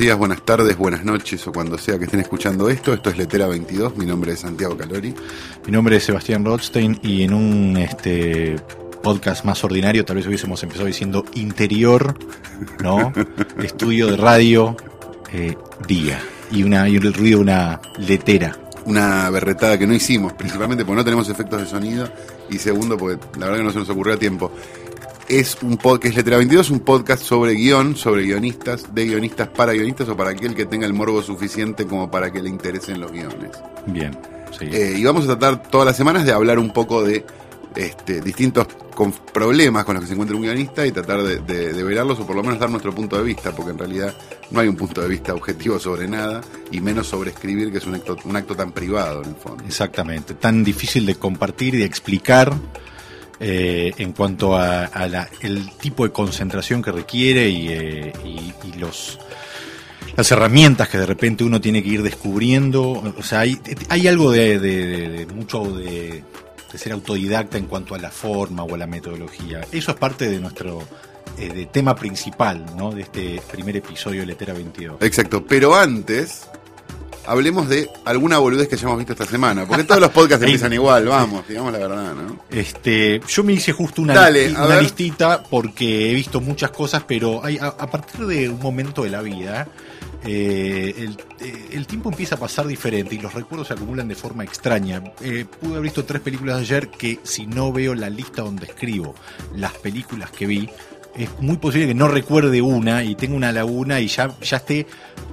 Días, buenas tardes, buenas noches o cuando sea que estén escuchando esto. Esto es Letera 22, mi nombre es Santiago Calori. Mi nombre es Sebastián Rothstein y en un este podcast más ordinario tal vez hubiésemos empezado diciendo interior, ¿no? Estudio de radio, eh, día. Y, una, y el ruido de una letera. Una berretada que no hicimos, principalmente porque no tenemos efectos de sonido y segundo porque la verdad que no se nos ocurrió a tiempo es un podcast, Letra 22, un podcast sobre guion, sobre guionistas, de guionistas para guionistas o para aquel que tenga el morbo suficiente como para que le interesen los guiones. Bien, sí. Eh, y vamos a tratar todas las semanas de hablar un poco de este, distintos con problemas con los que se encuentra un guionista y tratar de, de, de, verarlos o por lo menos dar nuestro punto de vista, porque en realidad no hay un punto de vista objetivo sobre nada y menos sobre escribir, que es un acto, un acto tan privado en el fondo. Exactamente, tan difícil de compartir y de explicar eh, en cuanto a, a la, el tipo de concentración que requiere y, eh, y, los las herramientas que de repente uno tiene que ir descubriendo. O sea, hay, hay algo de, de, de mucho de, de, ser autodidacta en cuanto a la forma o a la metodología. Eso es parte de nuestro eh, de tema principal, ¿no? De este primer episodio de Letera 22. Exacto, pero antes hablemos de alguna boludez que hayamos visto esta semana. Porque todos los podcasts empiezan igual, vamos, digamos la verdad, ¿no? Este, yo me hice justo una, Dale, listi una listita porque he visto muchas cosas, pero hay, a, a partir de un momento de la vida, eh, el, eh, el, tiempo empieza a pasar diferente y los recuerdos se acumulan de forma extraña. Eh, pude haber visto tres películas ayer que si no veo la lista donde escribo las películas que vi, es muy posible que no recuerde una y tenga una laguna y ya, ya esté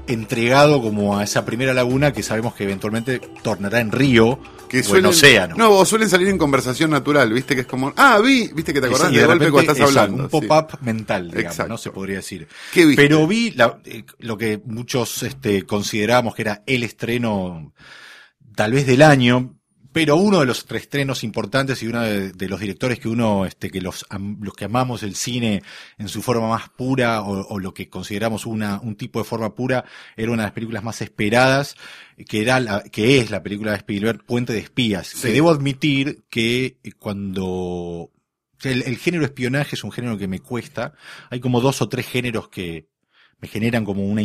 entregado como a esa primera laguna que sabemos que eventualmente tornará en río que o suelen, en océano. No, o suelen salir en conversación natural, viste que es como, ah, vi, viste que te acordás sí, de, de golpe cuando estás exacto, hablando. Un pop-up sí. mental, digamos, Exacto. ¿no? Se podría decir. ¿Qué viste? Pero vi la, eh, lo que muchos este, considerábamos que era el estreno tal vez del año, pero uno de los estrenos importantes y uno de, de, los directores que uno, este, que los, los que amamos el cine en su forma más pura o, o, lo que consideramos una, un tipo de forma pura, era una de las películas más esperadas, que era la, que es la película de Spielberg, Puente de Espías. Sí. Que debo admitir que cuando el, el género espionaje es un género que me cuesta, hay como dos o tres géneros que, me generan como una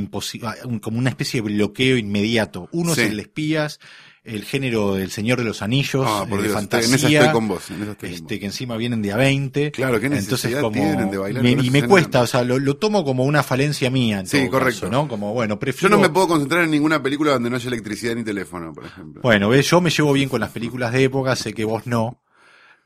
como una especie de bloqueo inmediato. Uno sí. es el de espías, el género del Señor de los Anillos, oh, por de Dios, fantasía, en esa estoy con vos, en esa estoy este, con vos. que encima vienen de a 20. Claro, que entonces como de bailar me, y me cuesta, o sea, lo, lo, tomo como una falencia mía. En sí, correcto. Caso, ¿no? Como bueno, prefiero. Yo no me puedo concentrar en ninguna película donde no haya electricidad ni teléfono, por ejemplo. Bueno, ves, yo me llevo bien con las películas de época, sé que vos no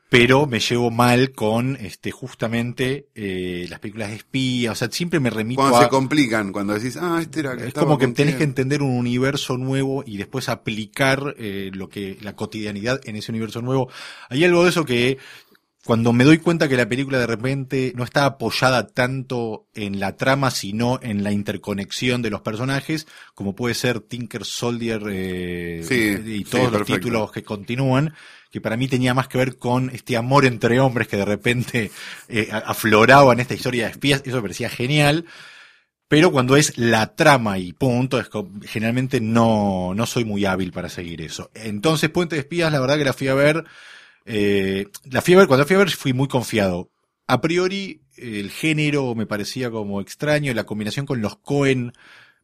pero me llevo mal con este justamente eh, las películas de espía, o sea, siempre me remito cuando a... se complican, cuando decís, ah, este era Es como que tenés que entender un universo nuevo y después aplicar eh, lo que la cotidianidad en ese universo nuevo. Hay algo de eso que cuando me doy cuenta que la película de repente no está apoyada tanto en la trama, sino en la interconexión de los personajes, como puede ser Tinker Soldier eh, sí, y todos sí, los títulos que continúan, que para mí tenía más que ver con este amor entre hombres que de repente eh, afloraba en esta historia de espías, eso me parecía genial. Pero cuando es la trama y punto, es generalmente no, no soy muy hábil para seguir eso. Entonces, Puente de Espías, la verdad que la fui a ver, eh, la fui a ver, cuando la fui a ver fui muy confiado. A priori, el género me parecía como extraño, la combinación con los Cohen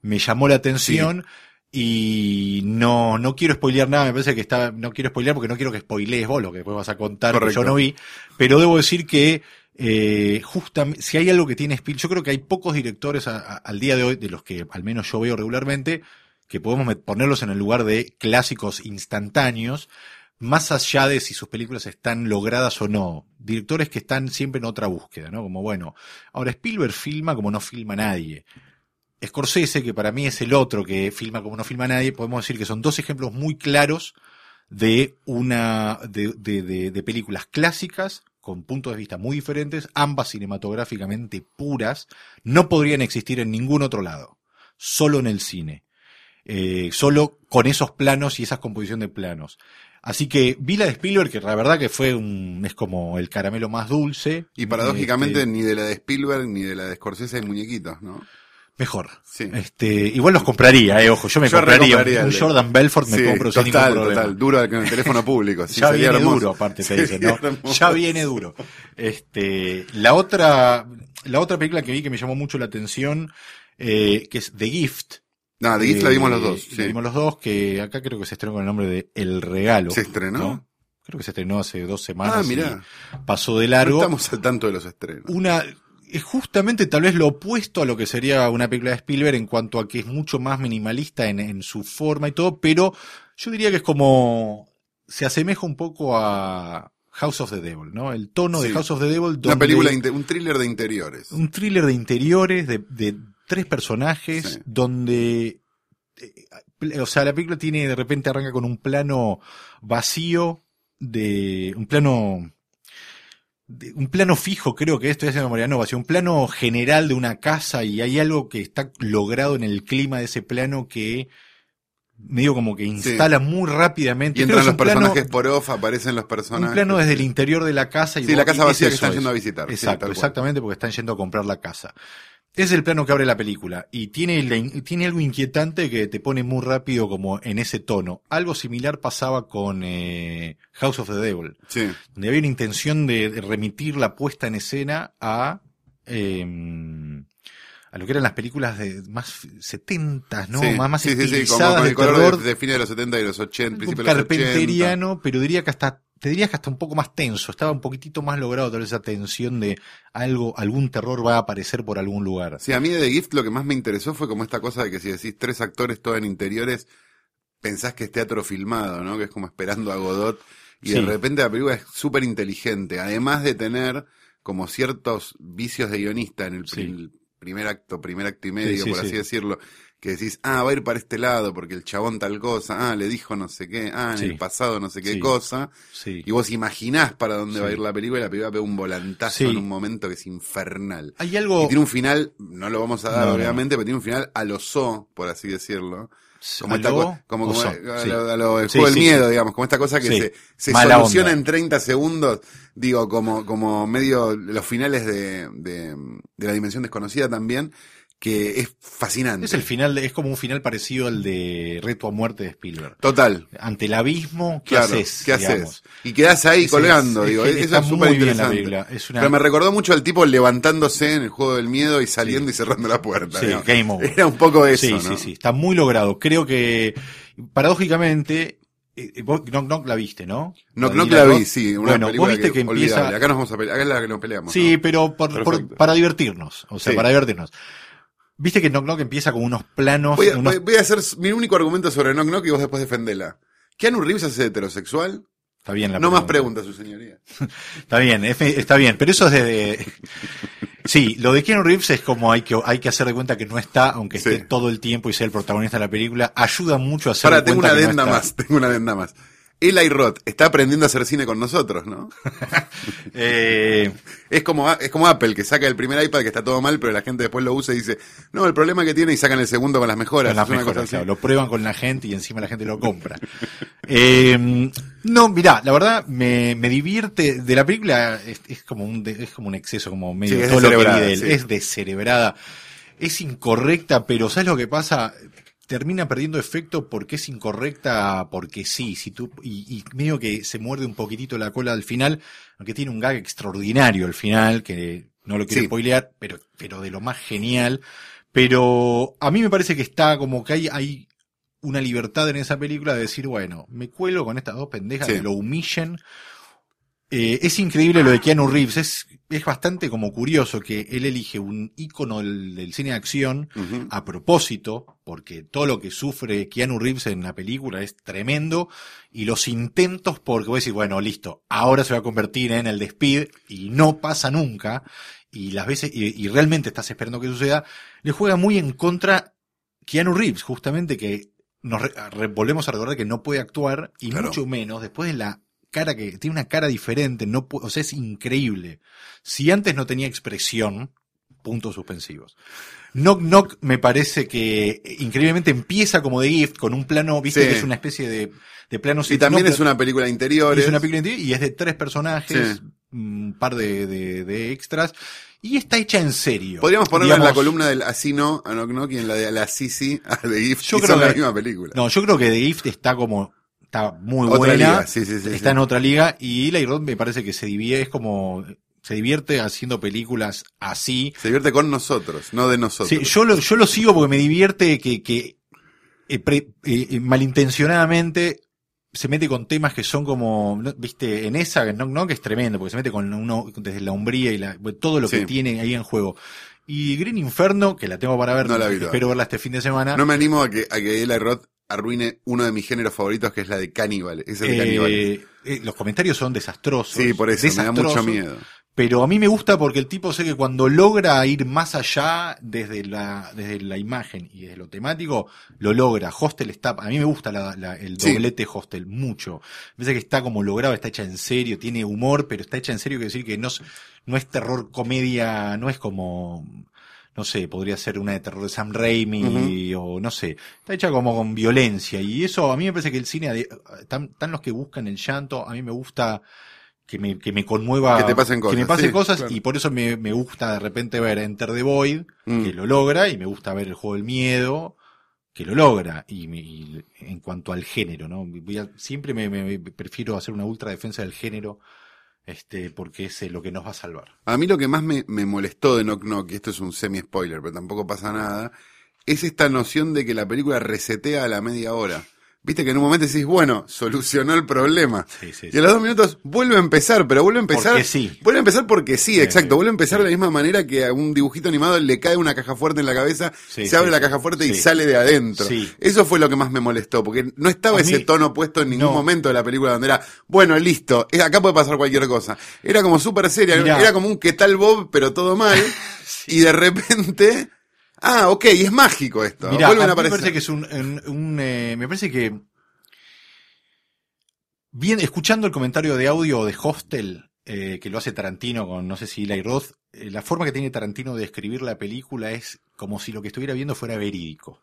me llamó la atención. Sí y no, no quiero spoilear nada, me parece que está, no quiero spoilear porque no quiero que spoilees vos lo que después vas a contar Correcto. que yo no vi, pero debo decir que eh, justamente, si hay algo que tiene Spielberg, yo creo que hay pocos directores a, a, al día de hoy, de los que al menos yo veo regularmente, que podemos ponerlos en el lugar de clásicos instantáneos, más allá de si sus películas están logradas o no. Directores que están siempre en otra búsqueda, ¿no? Como bueno, ahora Spielberg filma como no filma nadie. Scorsese, que para mí es el otro que filma como no filma nadie, podemos decir que son dos ejemplos muy claros de una de, de, de, de, películas clásicas con puntos de vista muy diferentes, ambas cinematográficamente puras, no podrían existir en ningún otro lado, solo en el cine. eh, solo con esos planos y esa composición de planos. Así que vi la de Spielberg, que la verdad que fue un, es como el caramelo más dulce. Y paradójicamente Este, ni de la de Spielberg ni de la de Scorsese hay muñequitos, ¿no? Mejor. Sí. Este, igual los compraría, eh, ojo, yo me Yo compraría un de- Jordan Belfort, me Sí, compro sin total, ningún problema. total, duro el teléfono público. sí, ya sería viene hermoso. duro, aparte te dicen, ¿no? hermoso. Ya viene duro. Este, la otra, la otra película que vi que me llamó mucho la atención, eh, que es The Gift. No, de Gift la vimos los Eh, dos. La vimos los dos, que acá creo que se estrenó con el nombre de El Regalo. ¿Se estrenó? ¿no? Creo que se estrenó hace dos semanas. Ah, mirá. y Pasó de No largo. estamos al tanto de los estrenos. Una, es justamente tal vez lo opuesto a lo que sería una película de Spielberg en cuanto a que es mucho más minimalista en, en su forma y todo, pero yo diría que es como, se asemeja un poco a House of the Devil, ¿no? El tono de. House of the Devil. Una donde- película, inte- un thriller de interiores. un thriller de interiores de, de tres personajes Sí. donde eh, o sea la película tiene de repente arranca con un plano vacío de un plano un plano fijo creo que esto es de memoria no vacío un plano general de una casa y hay algo que está logrado en el clima de ese plano que medio como que instala muy rápidamente Y entran es los plano- personajes por off, aparecen los personajes. un plano desde el interior de la casa y Sí, vos- la casa vacía es que están eso, yendo es. a visitar. Exacto, exactamente, porque están yendo a comprar la casa. Es el plano que abre la película y tiene, tiene algo inquietante que te pone muy rápido como en ese tono. Algo similar pasaba con eh, House of the Devil, Sí. donde había una intención de, remitir la puesta en escena a eh, a lo que eran las películas de más 70, ¿no? sí, más más sí, sí, sí, como estilizadas con de el color terror, de, de fines de los 70 y los 80, algo principios de los 80. carpenteriano, pero diría que hasta, te diría que hasta un poco más tenso, estaba un poquitito más logrado tal vez esa tensión de algo, algún terror va a aparecer por algún lugar. Sí, a mí de The Gift lo que más me interesó fue como esta cosa de que si decís tres actores todos en interiores, pensás que es teatro filmado, ¿no? Que es como esperando a Godot. Y de repente la película es súper inteligente. Además de tener como ciertos vicios de guionista en el, Sí. primer acto, primer acto y medio, sí, por sí. así decirlo. Que decís, ah, va a ir para este lado porque el chabón tal cosa, ah, le dijo no sé qué, ah, en Sí. el pasado no sé qué Sí. cosa. Sí. Y vos imaginás para dónde va a ir la película y la película pega un volantazo en un momento que es infernal. Hay algo, Y tiene un final, no lo vamos a dar No, no. obviamente, pero tiene un final a lo so, por así decirlo. Como, ¿A esta como, como a sí. lo, a lo del Sí, juego del miedo, digamos, como esta cosa que se, se Mala soluciona onda. en 30 segundos, digo, como, como medio los finales de, de, de la dimensión desconocida también, que es fascinante. es el final, es como un final parecido al de Reto a Muerte de Spielberg. Total. Ante el abismo, ¿qué Claro, haces? ¿qué haces? Y quedás ahí colgando, es- digo, es eso es súper la interesante. una- Pero me recordó mucho al tipo levantándose en el juego del miedo y saliendo y cerrando la puerta. Sí, game over. Era un poco eso, sí, ¿no? sí, sí, está muy logrado. Creo que, paradójicamente, eh, vos Knock Knock la viste, ¿no? Eli que la Roth. vi, sí, una bueno, película vos viste que, empieza... olvidable. Acá nos vamos a pelear, acá es la que nos peleamos. Sí, ¿no? pero por- por- Perfecto. para divertirnos, o sea, Sí. para divertirnos. Viste que Knock Knock empieza con unos planos, Voy a, unos- voy- voy a hacer mi único argumento sobre Knock Knock y vos después defendela. ¿Keanu Reeves hace heterosexual? está bien la no más pregunta. preguntas, su señoría. Está bien, es- está bien, pero eso es de, sí, lo de Keanu Reeves es como hay que hay que hacer de cuenta que no está, aunque Sí. esté todo el tiempo y sea el protagonista de la película, ayuda mucho a hacer Ahora, de tengo cuenta una no adenda más, tengo una adenda más. Eli Roth está aprendiendo a hacer cine con nosotros, ¿no? Eh, Es como, es como Apple, que saca el primer iPad que está todo mal, pero la gente después lo usa y dice, no, el problema que tiene y sacan el segundo con las mejoras. Con las una mejoras, cosa claro, lo prueban con la gente y encima la gente lo compra. Eh, no, mirá, la verdad me, me divierte. De la película es, es como un es como un exceso, como medio Sí, es todo lo que vi descerebrada, de él. sí. Es descerebrada, es incorrecta, pero ¿sabes lo que pasa? Termina perdiendo efecto porque es incorrecta, porque sí, si tú, y, y medio que se muerde un poquitito la cola al final, aunque tiene un gag extraordinario al final, que no lo quiero Sí. spoilear, pero, pero de lo más genial. Pero a mí me parece que está como que hay, hay una libertad en esa película de decir, bueno, me cuelo con estas dos pendejas, Sí. que lo humillen. Eh, es increíble lo de Keanu Reeves, es, es bastante como curioso que él elige un ícono del, del cine de acción a propósito, porque todo lo que sufre Keanu Reeves en la película es tremendo, y los intentos porque voy a decir, bueno, listo, ahora se va a convertir en el de Speed, y no pasa nunca, y las veces, y, y realmente estás esperando que suceda, le juega muy en contra Keanu Reeves, justamente que nos re- re- volvemos a recordar que no puede actuar, y Claro. mucho menos después de la cara que tiene una cara diferente, no o sea, es increíble. Si antes no tenía expresión, puntos suspensivos. Knock Knock me parece que eh, increíblemente empieza como de gift con un plano, viste Sí. que es una especie de, de plano Y también es una película de interiores. es una película interior y es de tres personajes, Sí. un par de, de- de extras, y está hecha en serio. Podríamos ponerla en la columna del Así no, a Knock Knock y en la de la Sisi a The Gift. Yo creo son la misma película. No, yo creo que The Gift está como, está muy Otra buena, liga, sí, sí, sí, está en otra liga, y Eli Roth me parece que se divierte, es como, se divierte haciendo películas así, Se divierte con nosotros, no de nosotros. Sí, yo lo, yo lo sigo porque me divierte que, que eh, pre- eh, eh, malintencionadamente se mete con temas que son como, ¿no? viste, en esa, no, no que es tremendo, porque se mete con uno, desde la umbría y la, todo lo que tiene ahí en juego. Y Green Inferno, que la tengo para ver, No la vi espero verla este fin de semana. No me animo a que, a que Eli Roth arruine uno de mis géneros favoritos, que es la de caníbal. Es el de Eh, caníbal. eh, los comentarios son desastrosos. Sí, por eso, me da mucho miedo. Pero a mí me gusta porque el tipo sé que cuando logra ir más allá desde la, desde la imagen y desde lo temático, lo logra. Hostel está, a mí me gusta la- la- el Sí. doblete Hostel, mucho. Me parece que está como logrado, está hecha en serio, tiene humor, pero está hecha en serio, quiere decir que no, no es terror comedia, no es como, no sé, podría ser una de terror de Sam Raimi o no sé. Está hecha como con violencia y eso a mí me parece que el cine, están, están los que buscan el llanto, a mí me gusta que me, que me conmueva, Que te pasen que me cosas, pasen sí, cosas claro. y por eso me, me gusta de repente ver Enter the Void, Mm. que lo logra, y me gusta ver el juego del miedo, que lo logra, y, y en cuanto al género, ¿no? Voy a- siempre me, me- me prefiero hacer una ultra defensa del género, este, porque es eh, lo que nos va a salvar. A mí lo que más me, me molestó de Knock Knock, y esto es un semi-spoiler, pero tampoco pasa nada, es esta noción de que la película resetea a la media hora. Viste que en un momento decís, bueno, solucionó el problema. Sí, sí, Y a los dos minutos vuelve a empezar, pero vuelve a empezar. Porque sí. Vuelve a empezar porque sí, exacto. vuelve a empezar de la misma manera que a un dibujito animado le cae una caja fuerte en la cabeza, Sí, se abre la caja fuerte y sale de adentro. Sí. Eso fue lo que más me molestó, porque no estaba A ese mí- tono puesto en ningún no. momento de la película donde era, bueno, listo, acá puede pasar cualquier cosa. Era como súper seria, Mirá. era como un qué tal Bob, pero todo mal. Y de repente, ah, ok, es mágico esto. Mirá, Vuelven a a mí me aparecer. parece que es un, un- un, eh, me parece que bien, escuchando el comentario de audio de Hostel, eh, que lo hace Tarantino con, no sé si Eli Roth, eh, la forma que tiene Tarantino de escribir la película es como si lo que estuviera viendo fuera verídico.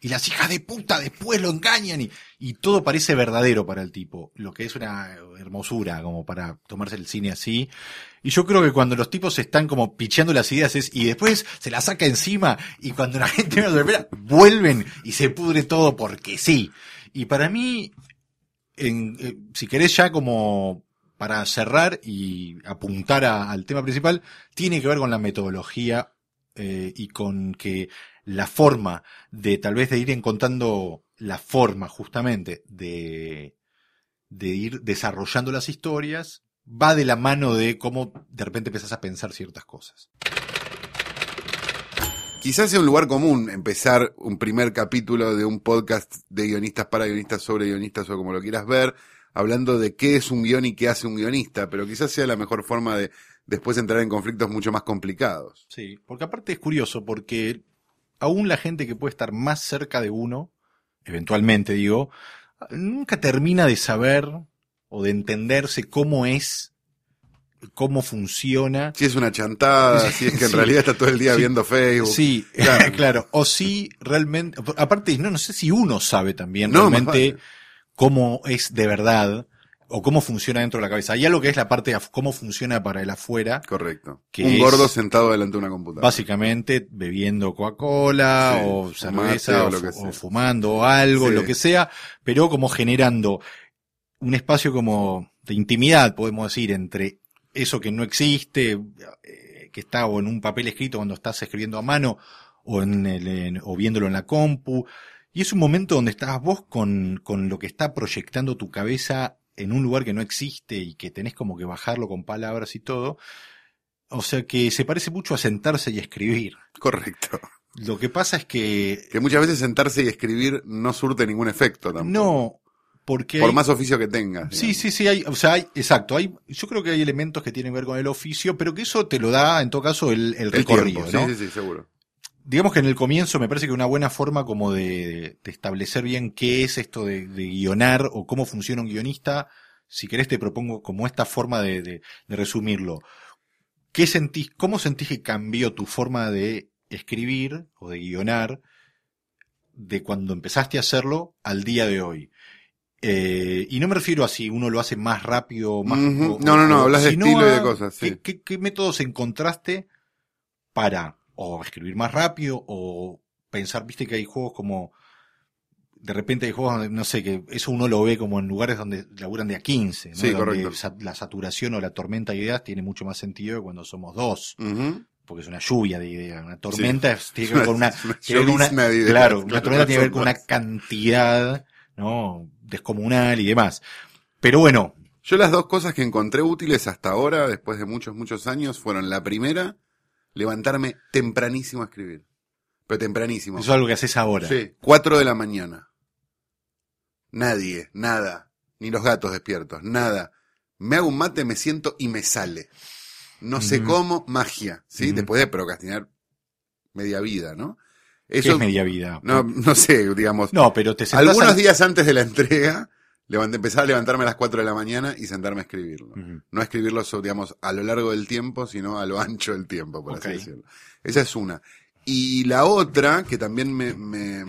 Y las hijas de puta después lo engañan y, y todo parece verdadero para el tipo, lo que es una hermosura como para tomarse el cine así. Y yo creo que cuando los tipos están como picheando las ideas es, y después se la saca encima y cuando la gente no lo espera, vuelven y se pudre todo porque sí. Y para mí, eh, si querés ya como para cerrar y apuntar al tema principal, tiene que ver con la metodología eh, y con que la forma de tal vez de ir encontrando la forma justamente de, de ir desarrollando las historias va de la mano de cómo de repente empezás a pensar ciertas cosas. Quizás sea un lugar común empezar un primer capítulo de un podcast de guionistas para guionistas sobre guionistas o como lo quieras ver, hablando de qué es un guion y qué hace un guionista, pero quizás sea la mejor forma de después entrar en conflictos mucho más complicados. Sí, porque aparte es curioso, porque aún la gente que puede estar más cerca de uno, eventualmente digo, nunca termina de saber o de entenderse cómo es, cómo funciona. Si es una chantada, si es que en Sí. realidad está todo el día Sí. viendo Facebook. Sí, Claro. claro. O si realmente, aparte, no, no sé si uno sabe también No, realmente cómo es de verdad o cómo funciona dentro de la cabeza. Hay algo que es la parte de cómo funciona para el afuera, Correcto. Que un gordo sentado delante de una computadora. básicamente bebiendo Coca-Cola Sí, o cerveza o o, o fumando algo, Sí. lo que sea, pero como generando un espacio como de intimidad, podemos decir, entre eso que no existe, eh, que está o en un papel escrito cuando estás escribiendo a mano o en el, en- o viéndolo en la compu. Y es un momento donde estás vos con, con lo que está proyectando tu cabeza en un lugar que no existe y que tenés como que bajarlo con palabras y todo. O sea que se parece mucho a sentarse y escribir. Correcto. Lo que pasa es que Que muchas veces sentarse y escribir no surte ningún efecto tampoco. no, porque Por hay- más oficio que tengas. Sí, digamos. sí, sí, hay, o sea, hay, exacto, hay, yo creo que hay elementos que tienen que ver con el oficio, pero que eso te lo da, en todo caso, el, el El recorrido, tiempo, ¿no? sí, sí, sí, seguro. Digamos que en el comienzo me parece que una buena forma como de, de establecer bien qué es esto de, de guionar o cómo funciona un guionista, si querés te propongo como esta forma de, de- de resumirlo. ¿qué sentís, cómo sentís que cambió tu forma de escribir o de guionar de cuando empezaste a hacerlo al día de hoy? Eh, y no me refiero a si uno lo hace más rápido, más... O- No, no, no, hablas de estilo y de cosas, sí. ¿qué, qué, qué métodos encontraste para o escribir más rápido o pensar, viste que hay juegos como... De repente hay juegos donde, no sé, que eso uno lo ve como en lugares donde laburan de a 15, ¿no? Sí, Donde correcto. la saturación o la tormenta de ideas tiene mucho más sentido que cuando somos dos, porque es una lluvia de ideas. Una tormenta tiene que ver con una, una claro, una tormenta tiene que ver con una cantidad, ¿no? Descomunal y demás. Pero bueno, Yo las dos cosas que encontré útiles hasta ahora, después de muchos, muchos años, fueron la primera, levantarme tempranísimo a escribir. Pero tempranísimo. eso es algo que haces ahora. Sí, cuatro de la mañana. Nadie, nada. Ni los gatos despiertos, nada. Me hago un mate, me siento y me sale. No sé cómo, magia, ¿sí? Después de procrastinar media vida, ¿no? ¿Qué Eso, es media vida? no, no sé, digamos. No, pero te Algunos días antes de la entrega, levanté, empezaba a levantarme a las 4 de la mañana y sentarme a escribirlo. Ujú. No a escribirlo, digamos, a lo largo del tiempo, sino a lo ancho del tiempo, por así decirlo. Esa es una. Y la otra, que también me, me,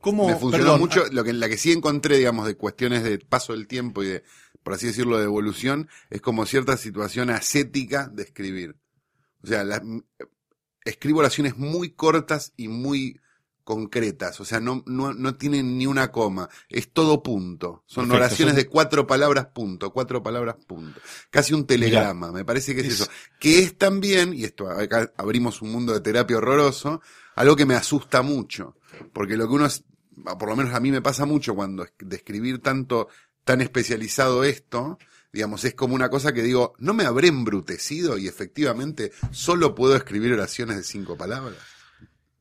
¿Cómo, me funcionó perdón, mucho, lo que, la que sí encontré, digamos, de cuestiones de paso del tiempo y de, por así decirlo, de evolución, es como cierta situación ascética de escribir. O sea, la- escribo oraciones muy cortas y muy concretas, o sea, no, no, no tienen ni una coma, es todo punto. Son Perfecto, oraciones son- de cuatro palabras punto, cuatro palabras punto. Casi un telegrama, me parece que es, es- eso. Que es también, y esto acá abrimos un mundo de terapia horroroso, algo que me asusta mucho. Porque lo que uno es, por lo menos a mí me pasa mucho cuando es- de escribir tanto, tan especializado esto, digamos, es como una cosa que digo, ¿no me habré embrutecido y efectivamente solo puedo escribir oraciones de cinco palabras?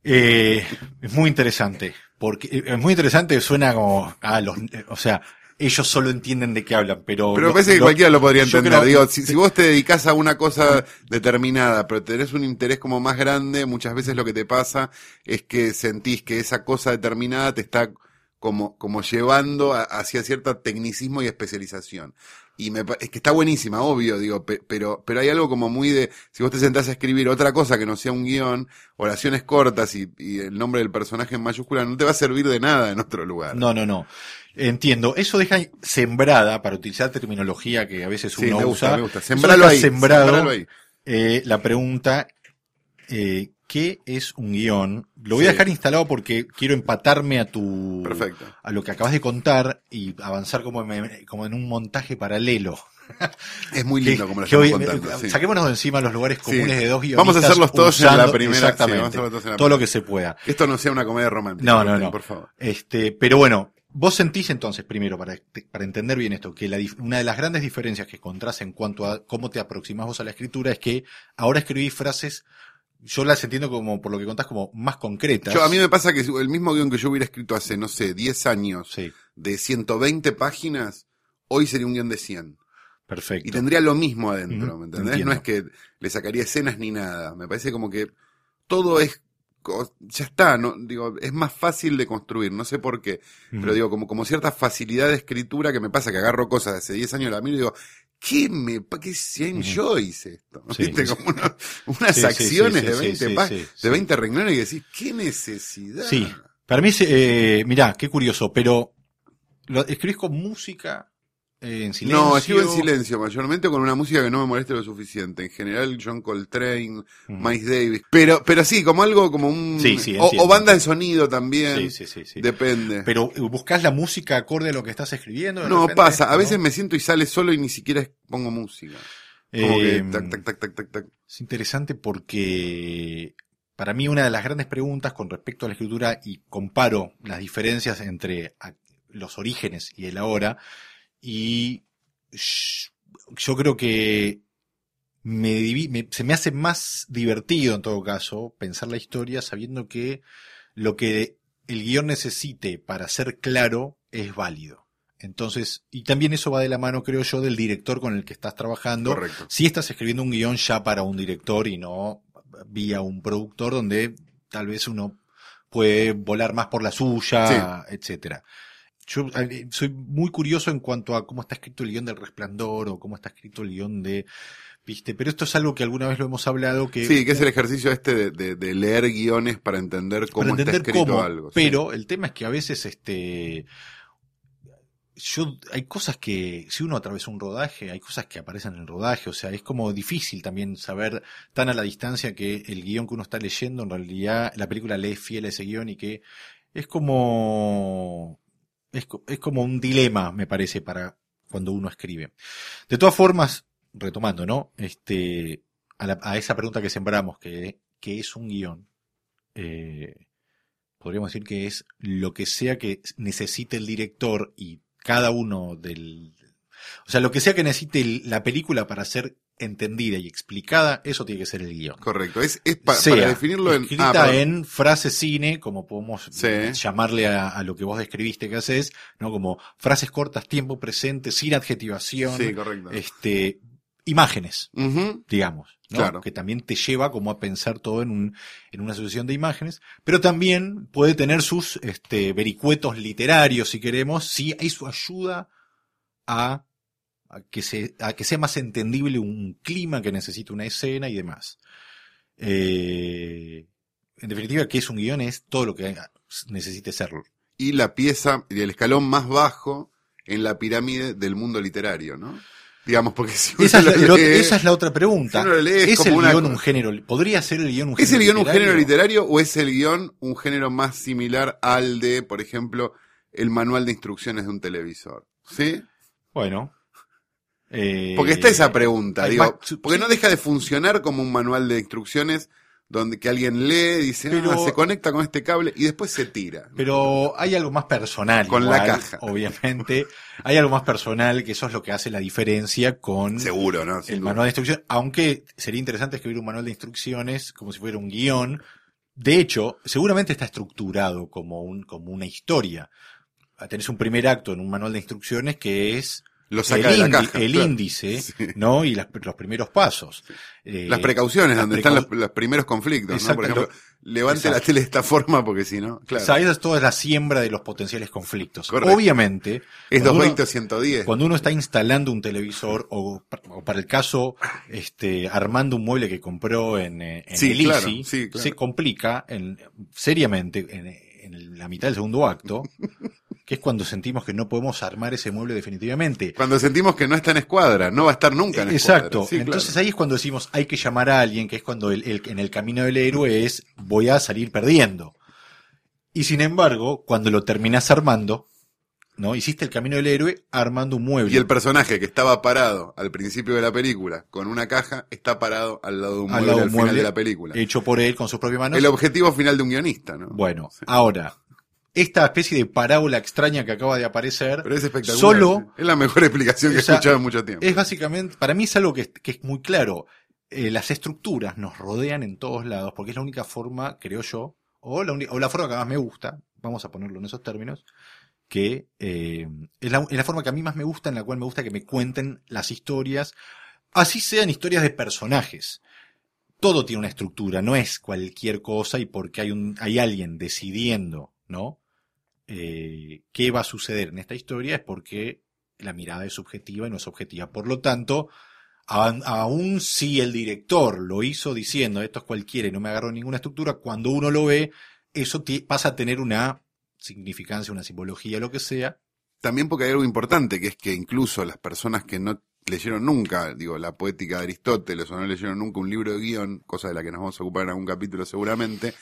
Eh, es muy interesante, porque eh, es muy interesante, suena como, ah, los, o sea, ellos solo entienden de qué hablan, pero... Pero lo- parece que lo- cualquiera lo podría entender. creo- Digo, si, si vos te dedicas a una cosa determinada, pero tenés un interés como más grande, muchas veces lo que te pasa es que sentís que esa cosa determinada te está como, como llevando a- hacia cierto tecnicismo y especialización. Y me, es que está buenísima, obvio, digo, pe- pero, pero hay algo como muy de, si vos te sentás a escribir otra cosa que no sea un guion, oraciones cortas y, y el nombre del personaje en mayúscula, no te va a servir de nada en otro lugar. No, no, no. Entiendo. Eso deja sembrada, para utilizar terminología que a veces Sí, uno me gusta, usa. me gusta. Sembralo ahí. sembrado sembralo ahí. eh, la pregunta, eh, ¿qué es un guion? Lo voy a dejar instalado porque quiero empatarme a tu, Perfecto. a lo que acabas de contar y avanzar como, en- como en un montaje paralelo. Es muy lindo como lo estamos contando. eh, sí. Saquémonos de encima los lugares comunes Sí. de dos guionistas. Vamos a hacerlos todos en la primera- Exactamente. vamos a hacerlos todos en la todo lo que se pueda. Que esto no sea una comedia romántica. No, no, no. Por favor. Este, pero bueno, vos sentís entonces, primero, para, para entender bien esto, que la una de las grandes diferencias que encontrás en cuanto a cómo te aproximás vos a la escritura es que ahora escribís frases, yo las entiendo como, por lo que contás, como más concretas. Yo, a mí me pasa que el mismo guion que yo hubiera escrito hace, no sé, 10 años, Sí, de 120 páginas, hoy sería un guion de 100. perfecto. Y tendría lo mismo adentro, ¿me entendés? entiendo. No es que le sacaría escenas ni nada. Me parece como que todo es, ya está, no, digo, es más fácil de construir, no sé por qué. Pero digo, como, como cierta facilidad de escritura que me pasa, que agarro cosas de hace 10 años, la miro y digo, ¿qué me, qué 100 Ujú. yo hice esto? Sí. ¿Viste? Como una- unas Sí, acciones de sí, 20 sí, pa- sí, de sí. 20 renglones y decís, ¿qué necesidad? Sí. Para mí, eh, mirá, qué curioso, pero ¿lo escribís con música eh, en silencio? No, escribo en silencio, mayormente con una música que no me moleste lo suficiente. En general, John Coltrane. Miles Davis. Pero, pero sí, como algo, como un... Sí, sí, o, o banda de sonido también. Sí, sí, sí, sí. Depende. Pero eh, buscás la música acorde a lo que estás escribiendo. no, repente? pasa. A ¿No? veces me siento y sale solo y ni siquiera pongo música. Como que Eh, tac, tac, tac, tac, tac, tac. Es interesante porque para mí una de las grandes preguntas con respecto a la escritura y comparo las diferencias entre los orígenes y el ahora y yo creo que me, me- se me hace más divertido en todo caso pensar la historia sabiendo que lo que el guion necesite para ser claro es válido. Entonces, y también eso va de la mano, creo yo, del director con el que estás trabajando. Correcto. Si estás escribiendo un guion ya para un director y no vía un productor donde tal vez uno puede volar más por la suya, etcétera. Yo eh, soy muy curioso en cuanto a cómo está escrito el guion del Resplandor o cómo está escrito el guion de ¿Viste? Pero esto es algo que alguna vez lo hemos hablado que Sí, que es el ejercicio este de, de- de leer guiones para entender cómo para entender está escrito cómo, algo. sí. pero el tema es que a veces este yo hay cosas que si uno atravesó un rodaje, hay cosas que aparecen en el rodaje, o sea, es como difícil también saber tan a la distancia que el guion que uno está leyendo en realidad la película lee fiel a ese guion y que es como es, es como un dilema, me parece, para cuando uno escribe. De todas formas, retomando, ¿no? Este, a, esa pregunta que sembramos, que, que es un guion, eh, podríamos decir que es lo que sea que necesite el director y cada uno del... O sea, lo que sea que necesite la película para ser entendida y explicada, eso tiene que ser el guion. Correcto. Es, es pa- Sea para definirlo en. escrita ah, en frase cine, como podemos Sí. llamarle a, a lo que vos describiste que haces, ¿no? Como frases cortas, tiempo presente, sin adjetivación, Sí, correcto. este, imágenes, digamos, ¿no? Claro. Que también te lleva como a pensar todo en un, en una sucesión de imágenes, pero también puede tener sus, este, vericuetos literarios, si queremos, si su ayuda a, a que se, a que sea más entendible un clima que necesita una escena y demás. Eh, en definitiva, que es un guion? Es todo lo que necesite serlo. Y la pieza, y el escalón más bajo en la pirámide del mundo literario, ¿no? Digamos, porque si uno Esa es, lo la, lee- esa es la otra pregunta. si uno lo lee, es ¿Es como el una guion un género? ¿Podría ser el guion un género ¿Es el guion un literario? género literario o es el guion un género más similar al de, por ejemplo, el manual de instrucciones de un televisor? ¿Sí? Bueno. Eh, Porque está esa pregunta, digo, porque no deja de funcionar como un manual de instrucciones donde que alguien lee, dice, Pero- "Ah, se conecta con este cable y después se tira. Pero hay algo más personal. Con igual, la caja. Obviamente. Hay algo más personal que eso es lo que hace la diferencia con Seguro, ¿no? Sin el duda. manual de instrucciones. Aunque sería interesante escribir un manual de instrucciones como si fuera un guion. De hecho, seguramente está estructurado como un, como una historia. Tenés un primer acto en un manual de instrucciones que es Lo el, saca de la caja. el claro. índice, Sí. ¿no? Y las- los primeros pasos. Eh, Las precauciones, las donde están los, los primeros conflictos, ¿no? Exacto, Por ejemplo, lo- levante la tele de esta forma porque si no, claro. O sea, esa es toda la siembra de los potenciales conflictos. Correcto. Obviamente, Es cuando uno- 220 o 110. Cuando uno está instalando un televisor o, o para el caso, este, armando un mueble que compró en, eh, en Sí, el claro, se complica en- seriamente en, en la mitad del segundo acto, que es cuando sentimos que no podemos armar ese mueble definitivamente. Cuando sentimos que no está en escuadra, no va a estar nunca en Exacto. escuadra. Claro. Entonces ahí es cuando decimos hay que llamar a alguien, que es cuando el, el- en el camino del héroe es voy a salir perdiendo. Y sin embargo, cuando lo terminás armando, ¿no? Hiciste el camino del héroe armando un mueble. Y el personaje que estaba parado al principio de la película con una caja está parado al lado de un Al mueble al final de la película. hecho por él con sus propias manos. El objetivo final de un guionista, ¿no? Bueno, Sí. ahora, esta especie de parábola extraña que acaba de aparecer Pero es espectacular. Solo-. Es la mejor explicación que O sea, he escuchado en mucho tiempo. es básicamente, para mí es algo que, es- que es muy claro. Eh, las estructuras nos rodean en todos lados, porque es la única forma, creo yo, o la, o la forma que más me gusta, vamos a ponerlo en esos términos, que eh, es, la, es la forma que a mí más me gusta, en la cual me gusta que me cuenten las historias, así sean historias de personajes. Todo tiene una estructura, no es cualquier cosa y porque hay, un, hay alguien decidiendo, ¿no? Eh, qué va a suceder en esta historia es porque la mirada es subjetiva y no es objetiva. Por lo tanto, aun, aun si el director lo hizo diciendo esto es cualquiera y no me agarró ninguna estructura, cuando uno lo ve, eso pasa a tener una significancia, una simbología, lo que sea. También porque hay algo importante, que es que incluso las personas que no leyeron nunca, digo, la poética de Aristóteles o no leyeron nunca un libro de guion, cosa de la que nos vamos a ocupar en algún capítulo seguramente,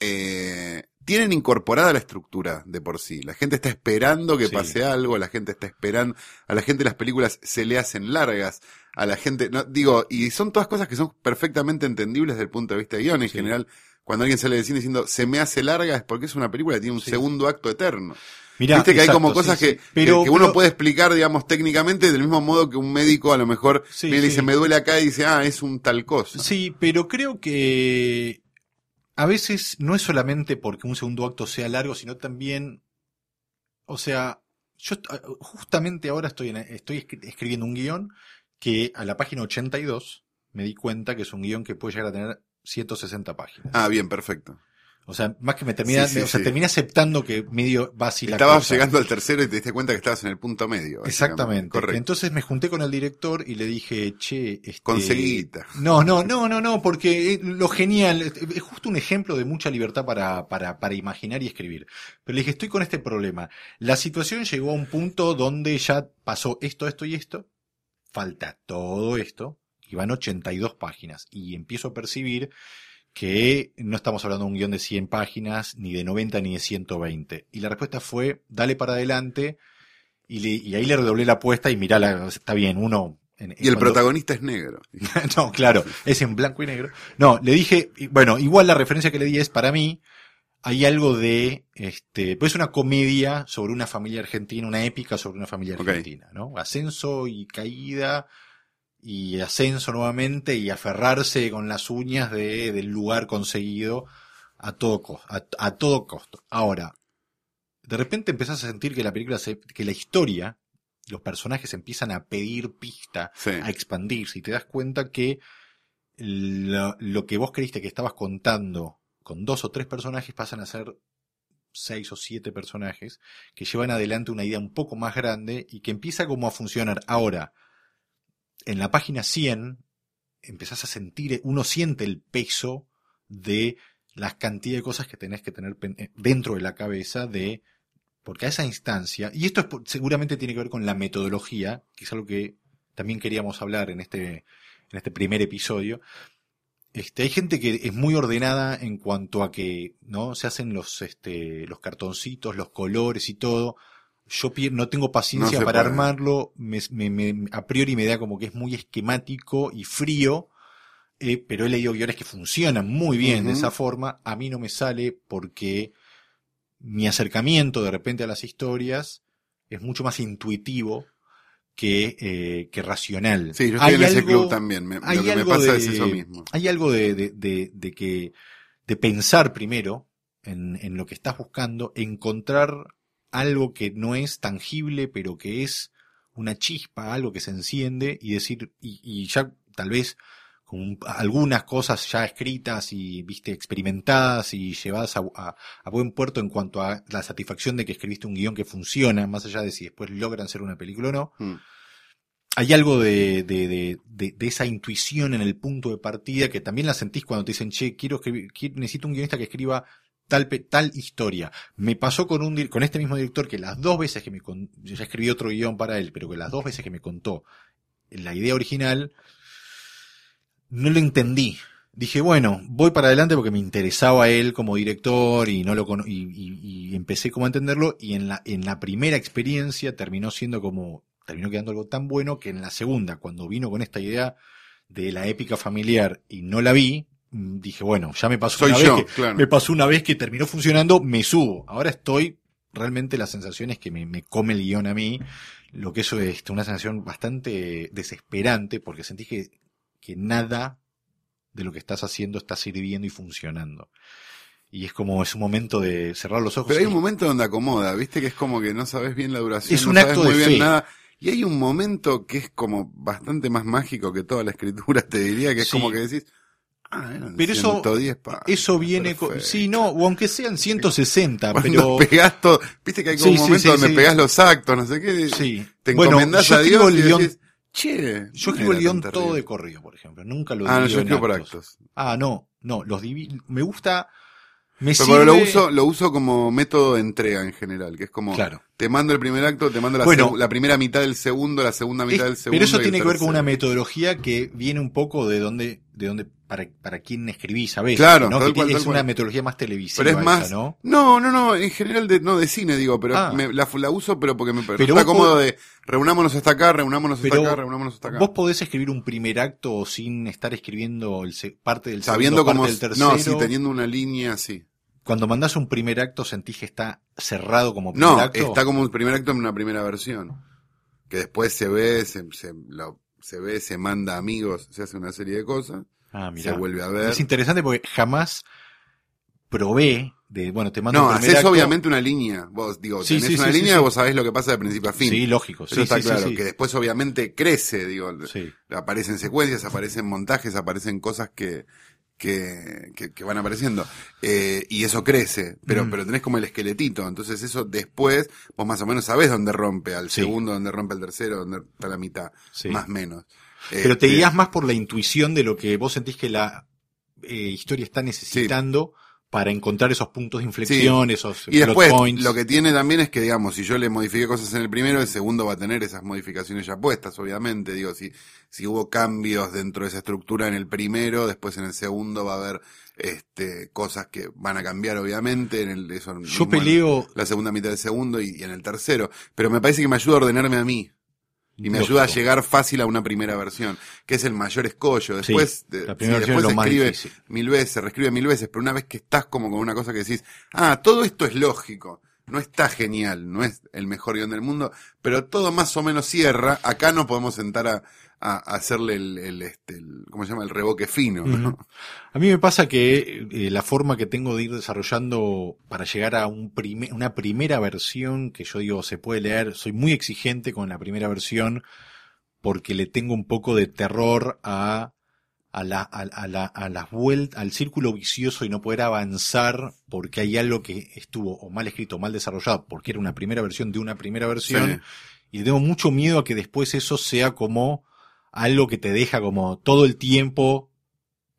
eh, tienen incorporada la estructura de por sí. La gente está esperando que Sí. pase algo, la gente está esperando, a la gente las películas se le hacen largas, a la gente, no, digo, y son todas cosas que son perfectamente entendibles desde el punto de vista de guion. En Sí. general, cuando alguien sale del cine diciendo se me hace larga es porque es una película que tiene un Sí. segundo acto eterno. Mirá, Viste que hay como cosas sí. que, que- Pero- que uno pero- puede explicar, digamos, técnicamente del mismo modo que un médico a lo mejor Sí, viene y dice me duele acá y dice, ah, es un tal cosa. Sí, pero creo que a veces no es solamente porque un segundo acto sea largo, sino también, o sea, yo est- justamente ahora estoy, en- estoy escri- escribiendo un guion que a la página 82 me di cuenta que es un guion que puede llegar a tener 160 páginas. Ah, bien, perfecto. O sea, más que me termina, Sí, sí, o sea, sí. terminé aceptando que medio va así la Estabas cosa. llegando al tercero y te diste cuenta que estabas en el punto medio. Exactamente. Correcto. Entonces me junté con el director y le dije, che, este... Conseguita. No, no, no, no, no, porque eh, lo genial, es justo un ejemplo de mucha libertad para, para, para imaginar y escribir. Pero le dije, estoy con este problema. La situación llegó a un punto donde ya pasó esto, esto y esto. Falta todo esto. Y van 82 páginas. Y empiezo a percibir que no estamos hablando de un guion de 100 páginas, ni de 90, ni de 120. Y la respuesta fue, dale para adelante. Y, le- y ahí le redoblé la apuesta y mirá, la, está bien, uno... en- Y el cuando- protagonista es negro. no, claro, es en blanco y negro. No, le dije, bueno, igual la referencia que le di es para mí, hay algo de, este, pues una comedia sobre una familia argentina, una épica sobre una familia argentina, ¿no? Ascenso y caída y ascenso nuevamente y aferrarse con las uñas de, del lugar conseguido a todo, a, a todo costo. Ahora, de repente empezás a sentir que la película se, que la historia, los personajes empiezan a pedir pista, Sí. a expandirse y te das cuenta que lo, lo que vos creíste que estabas contando con dos o tres personajes pasan a ser seis o siete personajes que llevan adelante una idea un poco más grande y que empieza como a funcionar. Ahora, en la página 100 empezás a sentir, uno siente el peso de las cantidad de cosas que tenés que tener eh, dentro de la cabeza de porque a esa instancia, y esto es seguramente tiene que ver con la metodología, que es algo que también queríamos hablar en este, en este primer episodio. Este, hay gente que es muy ordenada en cuanto a que, ¿no? Se hacen los, este, los cartoncitos, los colores y todo. Yo no tengo paciencia No para puede. armarlo, me, me- me- a priori me da como que es muy esquemático y frío, eh, pero he leído guiones que funcionan muy bien de esa forma. A mí no me sale porque mi acercamiento de repente a las historias es mucho más intuitivo que, eh, que racional. Sí, yo estoy Hay en ese algo- club también. Me- hay lo que me algo pasa de- es eso mismo. Hay algo de, de, de, de que, de pensar primero en, en lo que estás buscando, encontrar algo que no es tangible, pero que es una chispa, algo que se enciende y decir, y, y ya tal vez con un- algunas cosas ya escritas y viste experimentadas y llevadas a, a- a buen puerto en cuanto a la satisfacción de que escribiste un guion que funciona, más allá de si después logran ser una película o no, Mm. hay algo de, de, de, de- esa intuición en el punto de partida que también la sentís cuando te dicen, che, quiero escribir, necesito un guionista que escriba tal, tal historia. Me pasó con un, con este mismo director que las dos veces que me con, ya escribí otro guion para él, pero que las dos veces que me contó la idea original, no lo entendí. Dije, bueno, voy para adelante porque me interesaba él como director y no lo cono- y, y- y empecé como a entenderlo y en la, en la primera experiencia terminó siendo como, terminó quedando algo tan bueno que en la segunda, cuando vino con esta idea de la épica familiar y no la vi, dije, bueno, ya me pasó Soy una yo, vez que, claro. me pasó una vez que terminó funcionando, me subo. Ahora estoy, realmente la sensación es que me, me come el guion a mí, lo que eso es una sensación bastante desesperante porque sentís que, que nada de lo que estás haciendo está sirviendo y funcionando. Y es como, es un momento de cerrar los ojos. Pero hay y- un momento donde acomoda, viste que es como que no sabes bien la duración, Es no un sabes acto muy de bien fe. nada. Y hay un momento que es como bastante más mágico que toda la escritura, te diría, que es Sí. como que decís, ah, eran Pero eso- 110 páginas, Eso viene con, sí, no, o aunque sean 160, Cuando pero, pegás todo, viste que hay como Sí, un momento sí, donde sí. pegás los actos, no sé qué, sí. te Bueno, encomendás yo a escribo Dios el y guión- decís, che, Yo escribo el guion todo terrible". de corrido, por ejemplo. Nunca lo Ah, no, yo escribo por actos. Ah, no, no, los divi me gusta, me Pero, sirve, pero lo uso, lo uso como método de entrega en general, que es como, Claro. te mando el primer acto, te mando la, Bueno. la primera mitad del segundo, la segunda mitad Es- del segundo. pero eso tiene que ver con una metodología que viene un poco de donde, de donde, para, para quien escribís a veces, Claro, ¿no? tal Que cual, tiene- tal es una metodología más televisiva Pero es más, esa, ¿no? ¿no? no, no, en general de, no de cine digo, pero Ah. me- la, la uso pero porque me Pero cómodo de reunámonos hasta acá, reunámonos hasta acá, reunámonos hasta acá. Vos podés escribir un primer acto sin estar escribiendo el se- parte del Sabiendo segundo, cómo, parte del tercero. no, sí, teniendo una línea así. Cuando mandás un primer acto sentís que está cerrado como primer No, acto. está como un primer acto en una primera versión. Que después se ve, se, se, lo- se ve, se manda amigos, se hace una serie de cosas, Ah, mirá. se vuelve a ver. Es interesante porque jamás probé de, bueno, te mando No, un haces acto. obviamente una línea. Vos, digo, Sí, tenés sí, una sí, línea vos sabés lo que pasa de principio a fin. Sí, lógico. Eso sí, está claro. Que después obviamente crece, digo. Sí. Aparecen secuencias, aparecen montajes, aparecen cosas que, que, que, que van apareciendo. Eh, y eso crece, pero, Mm. pero tenés como el esqueletito. Entonces eso después, vos más o menos sabés dónde rompe, al segundo, dónde rompe el tercero, dónde está la mitad, Sí. más o menos. Pero te Este, guías más por la intuición de lo que vos sentís que la eh, historia está necesitando para encontrar esos puntos de inflexión, esos Y plot después, points. lo que tiene también es que, digamos, si yo le modifiqué cosas en el primero, el segundo va a tener esas modificaciones ya puestas, obviamente. Digo, si, si hubo cambios dentro de esa estructura en el primero, después en el segundo va a haber, este, cosas que van a cambiar, obviamente, en el, eso Yo en la segunda mitad del segundo y, y en el tercero. Pero me parece que me ayuda a ordenarme a mí. Y me ayuda a llegar fácil a una primera versión, que es el mayor escollo. Después, de- la primera sí, versión es después lo se escribe mil veces, se reescribe mil veces, pero una vez que estás como con una cosa que decís, ah, todo esto es lógico, no está genial, no es el mejor guion del mundo, pero todo más o menos cierra, acá no podemos sentar a, a- hacerle el, el, este, el- ¿cómo se llama? El reboque fino, ¿no? A mí me pasa que eh, la forma que tengo de ir desarrollando para llegar a un prime- una primera versión que yo digo se puede leer, soy muy exigente con la primera versión porque le tengo un poco de terror a a la, a, a la, a las vueltas, al círculo vicioso y no poder avanzar porque hay algo que estuvo o mal escrito o mal desarrollado porque era una primera versión de una primera versión Sí. y tengo mucho miedo a que después eso sea como algo que te deja como todo el tiempo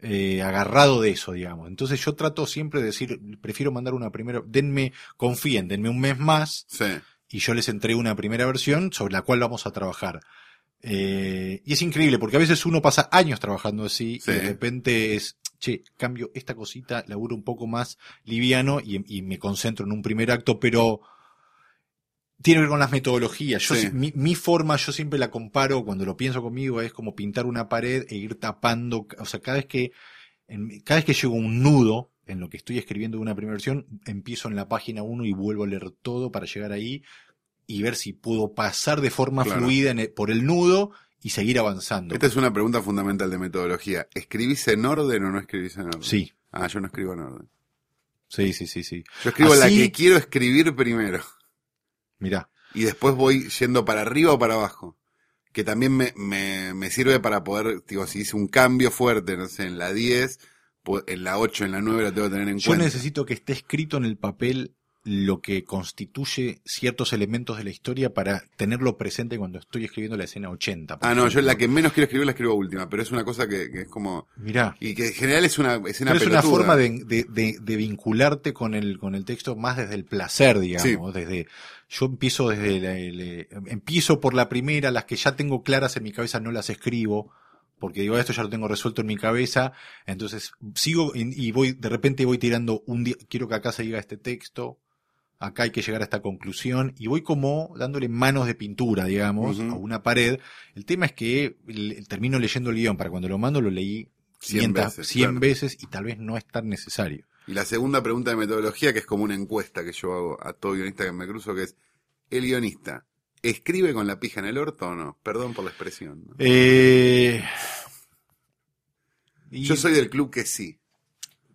eh, agarrado de eso, digamos. Entonces yo trato siempre de decir, prefiero mandar una primera, denme, confíen, denme un mes más Sí. y yo les entrego una primera versión sobre la cual vamos a trabajar. Eh, y es increíble porque a veces uno pasa años trabajando así Sí. y de repente es, che, cambio esta cosita, laburo un poco más liviano y, y me concentro en un primer acto, pero tiene que ver con las metodologías. Yo, Sí. mi, mi forma, yo siempre la comparo cuando lo pienso conmigo, es como pintar una pared e ir tapando, o sea, cada vez que, en- cada vez que llego a un nudo en lo que estoy escribiendo de una primera versión, empiezo en la página 1 y vuelvo a leer todo para llegar ahí y ver si puedo pasar de forma Claro. fluida en el- por el nudo y seguir avanzando. Esta es una pregunta fundamental de metodología. ¿Escribís en orden o no escribís en orden? Sí, Ah, yo no escribo en orden. sí, sí, sí, sí. Yo escribo la que quiero escribir primero. Mirá, y después voy yendo para arriba o para abajo. Que también me, me, me sirve para poder, digo, si hice un cambio fuerte, no sé, en la 10, pues en la 8, en la 9 la tengo que tener en yo cuenta. necesito que esté escrito en el papel lo que constituye ciertos elementos de la historia para tenerlo presente cuando estoy escribiendo la escena 80. por Ah, no, yo ejemplo. la que menos quiero escribir la escribo última, pero es una cosa que, que es como... Mirá. Y que en general es una escena Pero es una forma de, de, de- de vincularte con el, con el texto más desde el placer, digamos, desde, yo empiezo desde la- el- empiezo por la primera, las que ya tengo claras en mi cabeza no las escribo, porque digo, esto ya lo tengo resuelto en mi cabeza, entonces sigo y, y voy, de repente voy tirando un día, quiero que acá se diga este texto, acá hay que llegar a esta conclusión, y voy como dándole manos de pintura, digamos, a una pared. El tema es que termino leyendo el guion, para cuando lo mando lo leí 100 500, veces, 100 claro. veces y tal vez no es tan necesario. Y la segunda pregunta de metodología, que es como una encuesta que yo hago a todo guionista que me cruzo, que es, ¿el guionista escribe con la pija en el orto o no? Perdón por la expresión. ¿no? Eh, y Yo soy del club que sí.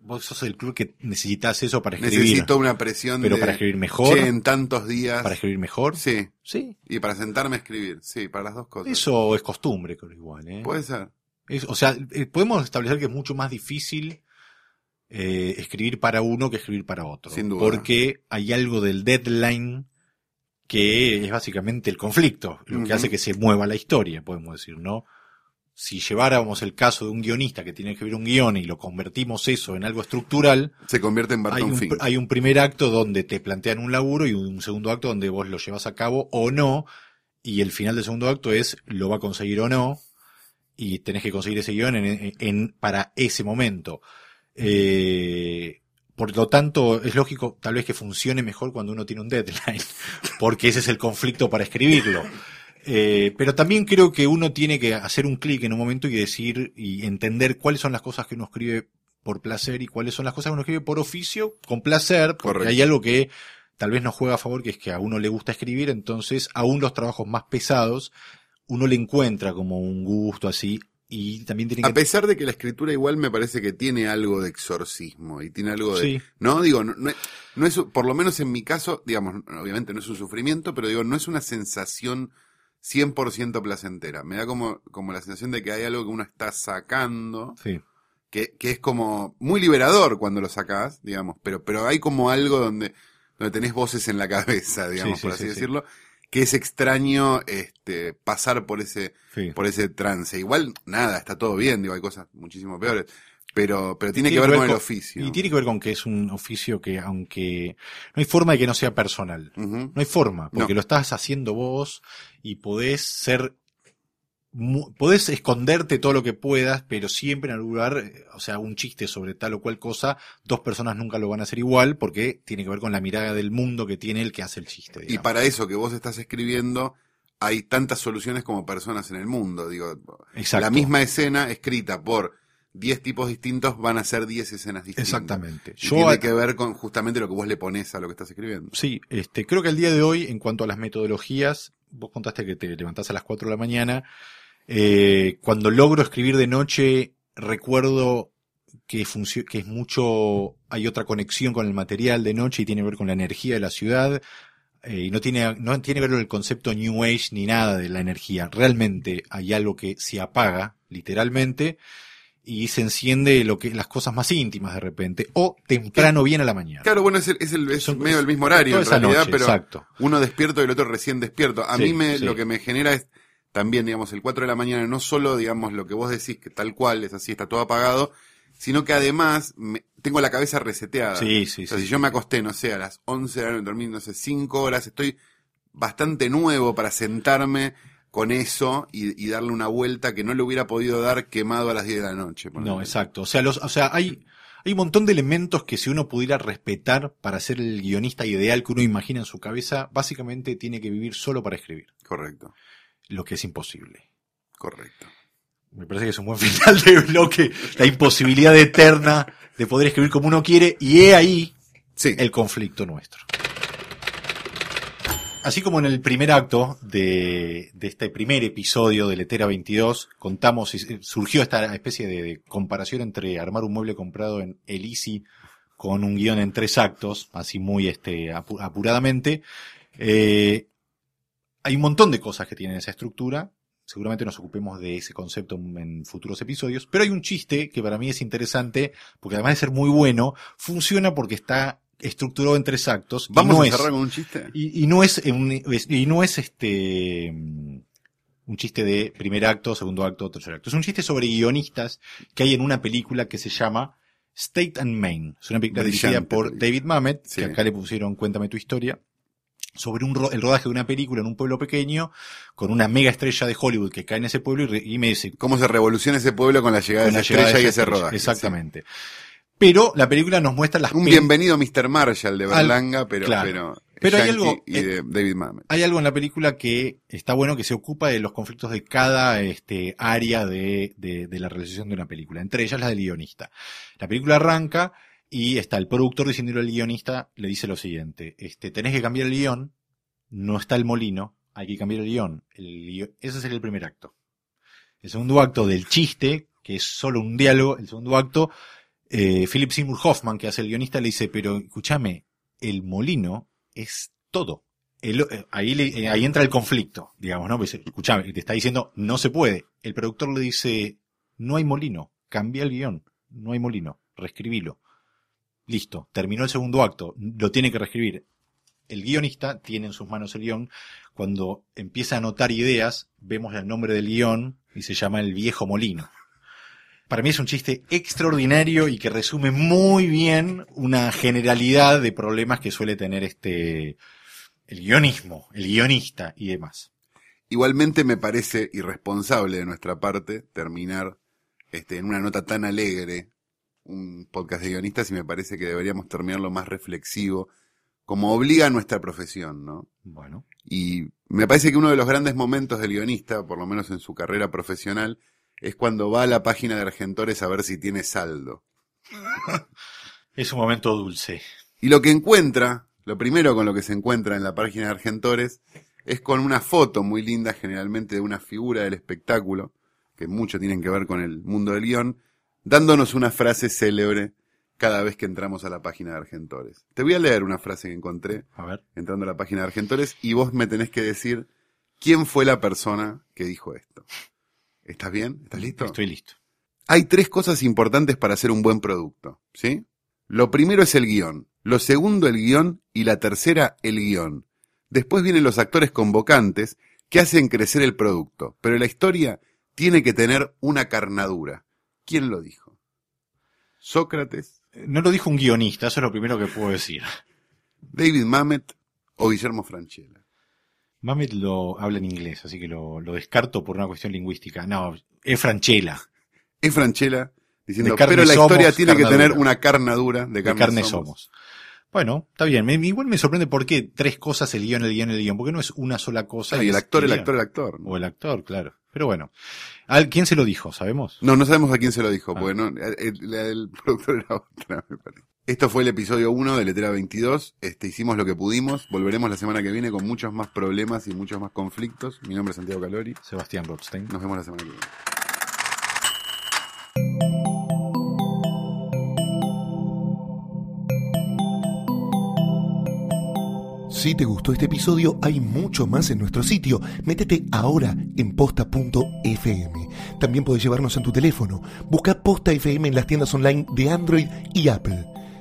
Vos sos el club que necesitas eso para escribir. Necesito una presión pero de... para escribir mejor, Che, en tantos días... para escribir mejor. Sí, Sí. y para sentarme a escribir, sí, para las dos cosas. Eso es costumbre, creo igual, ¿eh? Puede ser. Es- o sea, eh, podemos establecer que es mucho más difícil eh, escribir para uno que escribir para otro. Sin duda. Porque hay algo del deadline que es básicamente el conflicto, lo que hace que se mueva la historia, podemos decir, ¿no? Si lleváramos el caso de un guionista que tiene que escribir un guion y lo convertimos eso en algo estructural, Se convierte en hay Barton un, Fink. hay un primer acto donde te plantean un laburo y un segundo acto donde vos lo llevas a cabo o no, y el final del segundo acto es lo va a conseguir o no, y tenés que conseguir ese guion en, en- en- para ese momento. Eh, por lo tanto, es lógico tal vez que funcione mejor cuando uno tiene un deadline, porque ese es el conflicto para escribirlo. Eh, pero también creo que uno tiene que hacer un clic en un momento y decir y entender cuáles son las cosas que uno escribe por placer y cuáles son las cosas que uno escribe por oficio con placer, porque Correcto. hay algo que tal vez nos juega a favor, que es que a uno le gusta escribir, entonces aún los trabajos más pesados, uno le encuentra como un gusto así y también tiene A que... pesar de que la escritura igual me parece que tiene algo de exorcismo y tiene algo de... Sí. No, digo, no, no es, no es- por lo menos en mi caso, digamos, obviamente no es un sufrimiento, pero digo, no es una sensación 100% placentera. Me da como, como la sensación de que hay algo que uno está sacando Sí. que, que es como muy liberador cuando lo sacás, digamos, pero, pero hay como algo donde, donde tenés voces en la cabeza, digamos, Sí, sí, por así sí, sí. decirlo, que es extraño este, pasar por ese, por ese trance. Igual, nada, está todo bien, digo, hay cosas muchísimo peores, pero, pero tiene, Tiene que ver que ver con el oficio. Y tiene que ver con que es un oficio que, aunque no hay forma de que no sea personal. No hay forma, porque No. lo estás haciendo vos y podés ser, podés esconderte todo lo que puedas, pero siempre en algún lugar, o sea, un chiste sobre tal o cual cosa, dos personas nunca lo van a hacer igual porque tiene que ver con la mirada del mundo que tiene el que hace el chiste. Y para eso que vos estás escribiendo, hay tantas soluciones como personas en el mundo. Digo, Exacto. la misma escena escrita por 10 tipos distintos van a ser 10 escenas distintas. Exactamente. Y Yo, tiene que ver con justamente lo que vos le pones a lo que estás escribiendo. Sí, este, creo que el día de hoy, en cuanto a las metodologías, vos contaste que te levantás a las 4 de la mañana. eh, cuando logro escribir de noche, recuerdo que, que es mucho, hay otra conexión con el material de noche y tiene que ver con la energía de la ciudad. eh, y no tiene, no tiene que ver con el concepto New Age ni nada de la energía. Realmente hay algo que se apaga, literalmente, y se enciende lo que, las cosas más íntimas de repente. O temprano bien a la mañana. Claro, bueno, es, el- es, el, es Son- medio el mismo horario en realidad, noche, pero exacto. uno despierto y el otro recién despierto. A Sí, mí me, sí. lo que me genera es también, digamos, el 4 de la mañana, no solo, digamos, lo que vos decís, que tal cual es así, está todo apagado, sino que además me- tengo la cabeza reseteada. Sí, sí, O sea, sí. si yo me acosté, no sé, a las 11 de la noche, dormí, no sé, 5 horas, estoy bastante nuevo para sentarme con eso y, y darle una vuelta que no le hubiera podido dar quemado a las 10 de la noche. No, exacto. O sea, los, o sea, hay, hay un montón de elementos que si uno pudiera respetar para ser el guionista ideal que uno imagina en su cabeza, básicamente tiene que vivir solo para escribir, Correcto, lo que es imposible. correcto. Me parece que es un buen final de bloque, la imposibilidad eterna de poder escribir como uno quiere, y he ahí Sí, el conflicto nuestro. Así como en el primer acto de, este primer episodio de Letera 22, contamos eh, surgió esta especie de, comparación entre armar un mueble comprado en el Easy con un guion en tres actos, así muy este, apu- apuradamente. Eh, hay un montón de cosas que tienen esa estructura. Seguramente nos ocupemos de ese concepto en futuros episodios. Pero hay un chiste que para mí es interesante, porque además de ser muy bueno, funciona porque está estructurado en tres actos. vamos no a es- cerrar con un chiste. y, y no es, un- es- y no es este mm, un chiste de primer acto, segundo acto, tercer acto. Es un chiste sobre guionistas que hay en una película que se llama State and Main. Es una película dirigida por. David Mamet, Sí. que acá le pusieron Cuéntame tu historia, sobre un ro- el rodaje de una película en un pueblo pequeño con una mega estrella de Hollywood que cae en ese pueblo y, me dice, ¿Cómo se revoluciona ese pueblo con la llegada con de la esa estrella y ese rodaje? Exactamente. Pero la película nos muestra las. Un bienvenido Mr. Marshall de Al- Berlanga, pero, claro. pero, Pero hay algo- y eh, de David hay algo en la película que está bueno que se ocupa de los conflictos de cada este, área de, de- de la realización de una película, entre ellas la del guionista. La película arranca y está el productor diciéndole al guionista, le dice lo siguiente, este, tenés que cambiar el guion, no está el molino, hay que cambiar el guion. El ese sería el primer acto. El segundo acto del chiste, que es solo un diálogo, el segundo acto, eh, Philip Seymour Hoffman, que hace el guionista, le dice, pero escúchame, el molino es todo. El- eh, ahí, le- eh, ahí entra el conflicto, digamos, ¿no? Pues, escuchame, te está diciendo, no se puede. El productor le dice, no hay molino, cambia el guion, no hay molino, reescribilo. Listo, terminó el segundo acto, lo tiene que reescribir. El guionista tiene en sus manos el guion. Cuando empieza a anotar ideas, vemos el nombre del guion y se llama El Viejo Molino. Para mí es un chiste extraordinario y que resume muy bien una generalidad de problemas que suele tener este el guionismo, el guionista y demás. Igualmente me parece irresponsable de nuestra parte terminar este, en una nota tan alegre un podcast de guionistas y me parece que deberíamos terminarlo más reflexivo, como obliga a nuestra profesión, ¿no? Bueno, Y me parece que uno de los grandes momentos del guionista, por lo menos en su carrera profesional, es cuando va a la página de Argentores a ver si tiene saldo. es un momento dulce. Y lo que encuentra, lo primero con lo que se encuentra en la página de Argentores, es con una foto muy linda, generalmente de una figura del espectáculo, que mucho tienen que ver con el mundo del guion, dándonos una frase célebre cada vez que entramos a la página de Argentores. Te voy a leer una frase que encontré A ver. entrando a la página de Argentores y vos me tenés que decir quién fue la persona que dijo esto. ¿Estás bien? ¿Estás listo? Estoy listo. Hay tres cosas importantes para hacer un buen producto, ¿sí? Lo primero es el guion, lo segundo el guion y la tercera el guion. Después vienen los actores convocantes que hacen crecer el producto, pero la historia tiene que tener una carnadura. ¿Quién lo dijo? ¿Sócrates? No lo dijo un guionista, eso es lo primero que puedo decir. ¿David Mamet o Guillermo Franchella? Mamet lo habla en inglés, así que lo, lo descarto por una cuestión lingüística. No, es Franchella. Es Franchella diciendo, De pero la somos, historia tiene que tener una carnadura de De carne, carne somos. somos. Bueno, está bien. Me- igual me sorprende por qué tres cosas, el guion, el guion, el guion. Porque no es una sola cosa. Ah, y el actor, el actor, el actor. O el actor, claro. Pero bueno. ¿Al- ¿Quién se lo dijo? ¿Sabemos? No, no sabemos a quién se lo dijo, Ah. porque no, el, el- el productor era otra, me parece. Esto fue el episodio 1 de Letera 22. Este, hicimos lo que pudimos. Volveremos la semana que viene con muchos más problemas y muchos más conflictos. Mi nombre es Santiago Calori. Sebastián Rothstein. Nos vemos la semana que viene. Si te gustó este episodio, hay mucho más en nuestro sitio. Métete ahora en posta.fm. También puedes llevarnos en tu teléfono. Busca Posta FM en las tiendas online de Android y Apple.